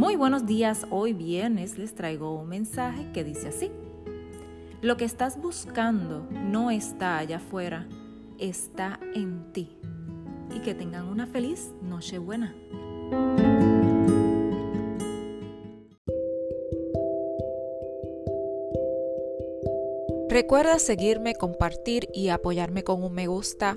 Muy buenos días, hoy viernes les traigo un mensaje que dice así. Lo que estás buscando no está allá afuera, está en ti. Y que tengan una feliz Nochebuena. Recuerda seguirme, compartir y apoyarme con un me gusta